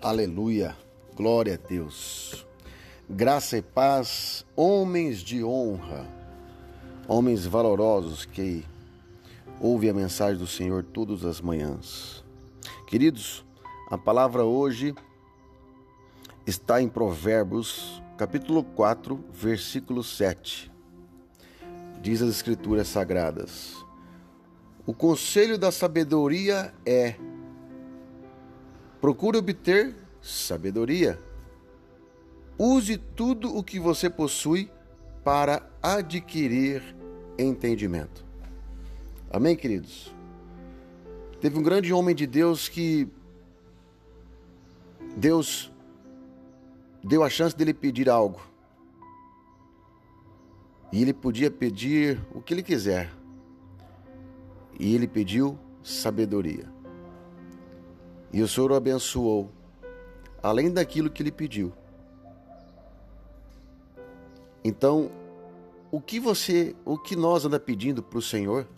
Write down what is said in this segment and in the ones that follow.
Aleluia. Glória a Deus. Graça e paz, homens de honra, homens valorosos que ouvem a mensagem do Senhor todas as manhãs. Queridos, a palavra hoje está em Provérbios, capítulo 4, versículo 7. Diz as Escrituras Sagradas: O conselho da sabedoria é Procure obter sabedoria. Use tudo o que você possui para adquirir entendimento. Amém, queridos? Teve um grande homem de Deus que Deus deu a chance dele pedir algo. E ele podia pedir o que ele quiser. E ele pediu sabedoria. E o Senhor o abençoou, além daquilo que ele pediu. Então, o que você, o que nós anda pedindo para o Senhor?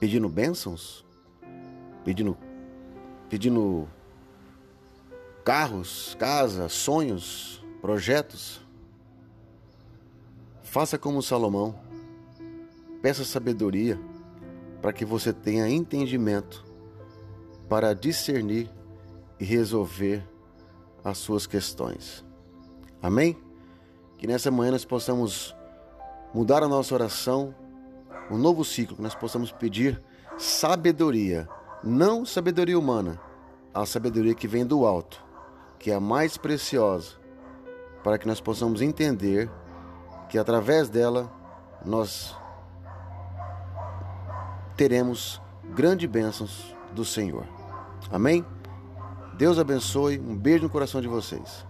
Pedindo bênçãos? Pedindo, pedindo carros, casa, sonhos, projetos? Faça como Salomão. Peça sabedoria para que você tenha entendimento para discernir e resolver as suas questões. Amém? Que nessa manhã nós possamos mudar a nossa oração, um novo ciclo, que nós possamos pedir sabedoria, não sabedoria humana, a sabedoria que vem do alto, que é a mais preciosa, para que nós possamos entender que através dela nós teremos grandes bênçãos do Senhor. Amém? Deus abençoe. Um beijo no coração de vocês.